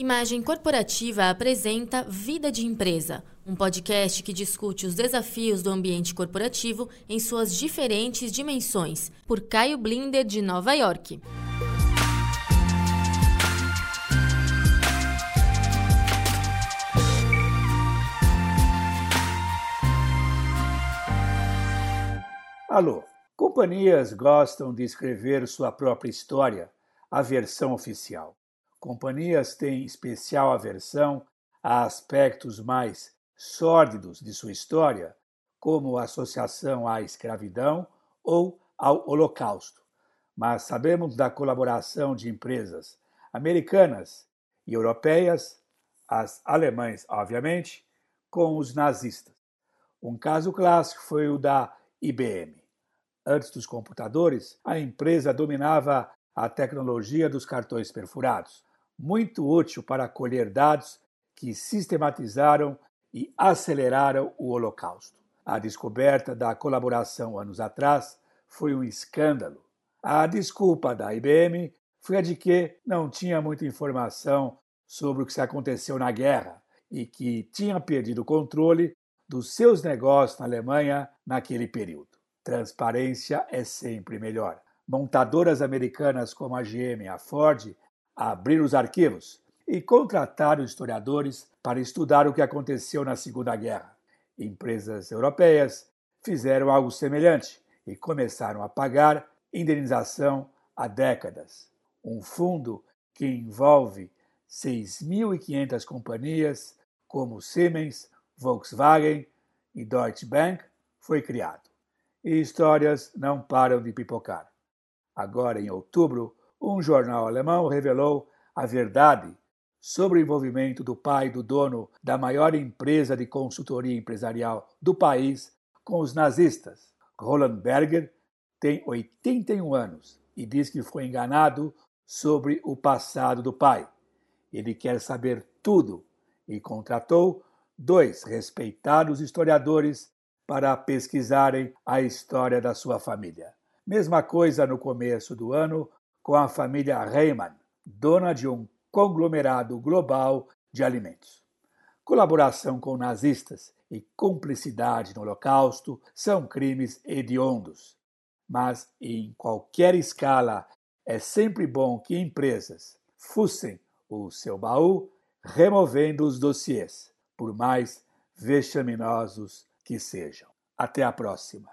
Imagem Corporativa apresenta Vida de Empresa, um podcast que discute os desafios do ambiente corporativo em suas diferentes dimensões, por Caio Blinder, de Nova York. Alô, companhias gostam de escrever sua própria história, a versão oficial companhias têm especial aversão a aspectos mais sórdidos de sua história, como a associação à escravidão ou ao Holocausto. Mas sabemos da colaboração de empresas americanas e europeias, as alemães, obviamente, com os nazistas. Um caso clássico foi o da IBM. Antes dos computadores, a empresa dominava a tecnologia dos cartões perfurados muito útil para colher dados que sistematizaram e aceleraram o Holocausto. A descoberta da colaboração anos atrás foi um escândalo. A desculpa da IBM foi a de que não tinha muita informação sobre o que se aconteceu na guerra e que tinha perdido o controle dos seus negócios na Alemanha naquele período. Transparência é sempre melhor. Montadoras americanas como a GM e a Ford abrir os arquivos e contratar historiadores para estudar o que aconteceu na Segunda Guerra. Empresas europeias fizeram algo semelhante e começaram a pagar indenização há décadas. Um fundo que envolve 6.500 companhias como Siemens, Volkswagen e Deutsche Bank foi criado. E histórias não param de pipocar. Agora, em outubro, um jornal alemão revelou a verdade sobre o envolvimento do pai do dono da maior empresa de consultoria empresarial do país com os nazistas. Roland Berger tem 81 anos e diz que foi enganado sobre o passado do pai. Ele quer saber tudo e contratou dois respeitados historiadores para pesquisarem a história da sua família. Mesma coisa no começo do ano com a família Reimann, dona de um conglomerado global de alimentos. Colaboração com nazistas e cumplicidade no Holocausto são crimes hediondos, mas em qualquer escala é sempre bom que empresas fussem o seu baú removendo os dossiês, por mais vexaminosos que sejam. Até a próxima.